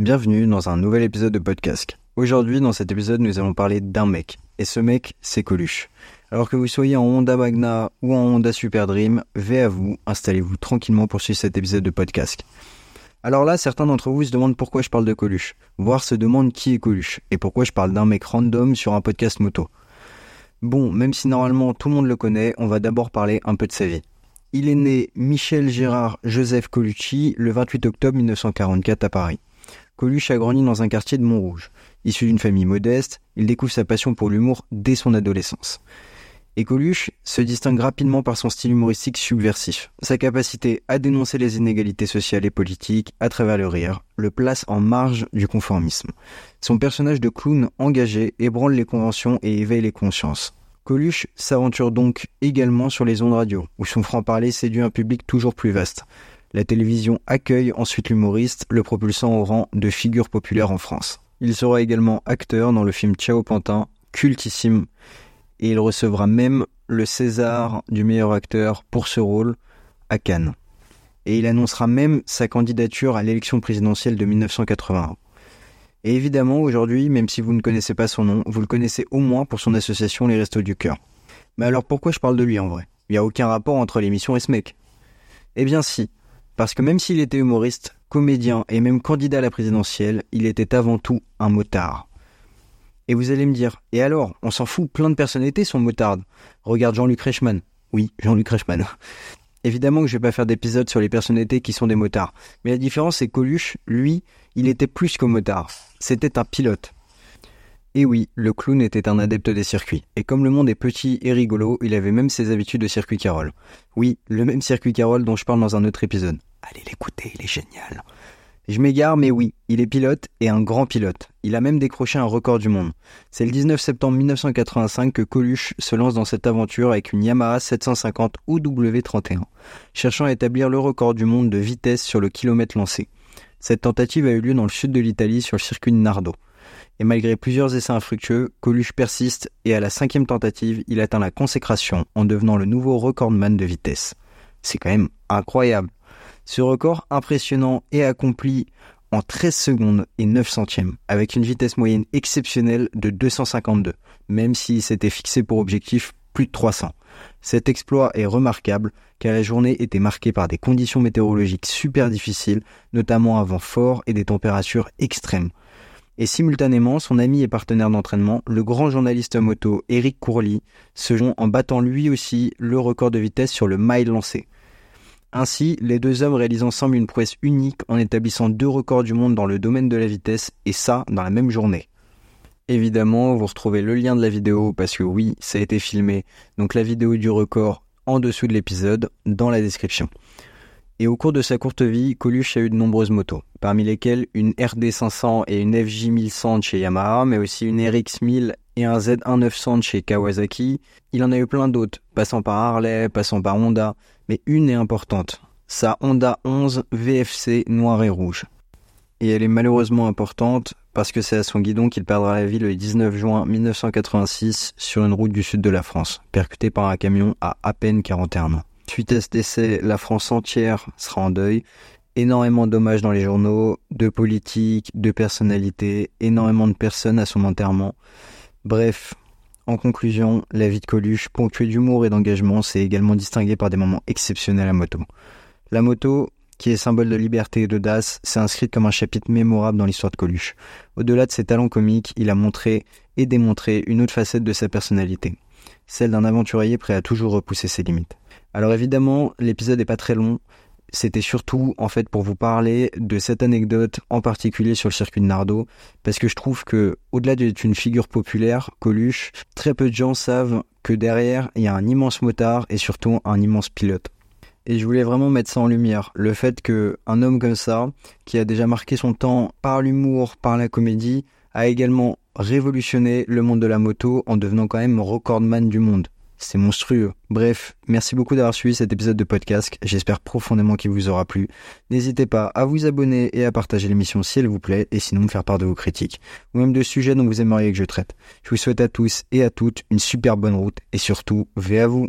bienvenue dans un nouvel épisode de podcast. Aujourd'hui, dans cet épisode, nous allons parler d'un mec. Et ce mec, c'est Coluche. Alors que vous soyez en Honda Magna ou en Honda Super Dream, vais à vous, installez-vous tranquillement pour suivre cet épisode de podcast. Alors là, certains d'entre vous se demandent pourquoi je parle de Coluche, voire se demandent qui est Coluche, et pourquoi je parle d'un mec random sur un podcast moto. Bon, même si normalement tout le monde le connaît, on va d'abord parler un peu de sa vie. Il est né Michel Gérard Joseph Colucci le 28 octobre 1944 à Paris. Coluche a grandi dans un quartier de Montrouge. Issu d'une famille modeste, il découvre sa passion pour l'humour dès son adolescence. Et Coluche se distingue rapidement par son style humoristique subversif. Sa capacité à dénoncer les inégalités sociales et politiques à travers le rire le place en marge du conformisme. Son personnage de clown engagé ébranle les conventions et éveille les consciences. Coluche s'aventure donc également sur les ondes radio, où son franc-parler séduit un public toujours plus vaste. La télévision accueille ensuite l'humoriste, le propulsant au rang de figure populaire en France. Il sera également acteur dans le film Ciao Pantin, cultissime, et il recevra même le César du meilleur acteur pour ce rôle à Cannes. Et il annoncera même sa candidature à l'élection présidentielle de 1981. Et évidemment, aujourd'hui, même si vous ne connaissez pas son nom, vous le connaissez au moins pour son association Les Restos du Cœur. Mais alors pourquoi je parle de lui en vrai? Il n'y a aucun rapport entre l'émission et ce mec? Eh bien si, parce que même s'il était humoriste, comédien et même candidat à la présidentielle, il était avant tout un motard. Et vous allez me dire, et alors, on s'en fout, plein de personnalités sont motardes. Regarde Jean-Luc Reichmann. Oui, Jean-Luc Reichmann. Évidemment que je vais pas faire d'épisode sur les personnalités qui sont des motards. Mais la différence, c'est Coluche, lui, il était plus qu'un motard. C'était un pilote. Et oui, le clown était un adepte des circuits. Et comme le monde est petit et rigolo, il avait même ses habitudes de circuit Carole. Oui, le même circuit Carole dont je parle dans un autre épisode. Allez l'écouter, il est génial. Je m'égare, mais oui, il est pilote et un grand pilote. Il a même décroché un record du monde. C'est le 19 septembre 1985 que Coluche se lance dans cette aventure avec une Yamaha 750 OW31, cherchant à établir le record du monde de vitesse sur le kilomètre lancé. Cette tentative a eu lieu dans le sud de l'Italie sur le circuit de Nardo. Et malgré plusieurs essais infructueux, Coluche persiste et à la cinquième tentative, il atteint la consécration en devenant le nouveau recordman de vitesse. C'est quand même incroyable. Ce record impressionnant est accompli en 13 secondes et 9 centièmes, avec une vitesse moyenne exceptionnelle de 252, même s'il s'était fixé pour objectif plus de 300. Cet exploit est remarquable car la journée était marquée par des conditions météorologiques super difficiles, notamment un vent fort et des températures extrêmes. Et simultanément, son ami et partenaire d'entraînement, le grand journaliste moto Eric Courly, se joint en battant lui aussi le record de vitesse sur le mile lancé. Ainsi, les deux hommes réalisent ensemble une prouesse unique en établissant deux records du monde dans le domaine de la vitesse, et ça dans la même journée. Évidemment, vous retrouvez le lien de la vidéo parce que oui, ça a été filmé, donc la vidéo du record en dessous de l'épisode dans la description. Et au cours de sa courte vie, Coluche a eu de nombreuses motos, parmi lesquelles une RD500 et une FJ1100 chez Yamaha, mais aussi une RX1000 et un Z1900 chez Kawasaki. Il en a eu plein d'autres, passant par Harley, passant par Honda, mais une est importante, sa Honda 11 VFC noir et rouge. Et elle est malheureusement importante parce que c'est à son guidon qu'il perdra la vie le 19 juin 1986 sur une route du sud de la France, percuté par un camion à à peine 41 ans. Suite à ce décès, la France entière sera en deuil. Énormément d'hommages dans les journaux, de politiques, de personnalités, énormément de personnes à son enterrement. Bref, en conclusion, la vie de Coluche, ponctuée d'humour et d'engagement, s'est également distinguée par des moments exceptionnels à moto. La moto, qui est symbole de liberté et d'audace, s'est inscrite comme un chapitre mémorable dans l'histoire de Coluche. Au-delà de ses talents comiques, il a montré et démontré une autre facette de sa personnalité, celle d'un aventurier prêt à toujours repousser ses limites. Alors évidemment, l'épisode n'est pas très long, c'était surtout en fait pour vous parler de cette anecdote en particulier sur le circuit de Nardo parce que je trouve que au-delà d'être une figure populaire, Coluche, très peu de gens savent que derrière il y a un immense motard et surtout un immense pilote. Et je voulais vraiment mettre ça en lumière, le fait que un homme comme ça, qui a déjà marqué son temps par l'humour, par la comédie, a également révolutionné le monde de la moto en devenant quand même recordman du monde. C'est monstrueux. Bref, merci beaucoup d'avoir suivi cet épisode de podcast. J'espère profondément qu'il vous aura plu. N'hésitez pas à vous abonner et à partager l'émission si elle vous plaît et sinon me faire part de vos critiques ou même de sujets dont vous aimeriez que je traite. Je vous souhaite à tous et à toutes une super bonne route et surtout, veillez à vous.